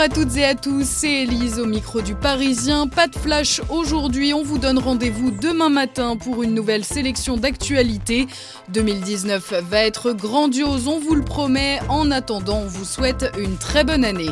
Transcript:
à toutes et à tous, c'est Elise au micro du Parisien. Pas de flash aujourd'hui, on vous donne rendez-vous demain matin pour une nouvelle sélection d'actualités. 2019 va être grandiose, on vous le promet. En attendant, on vous souhaite une très bonne année.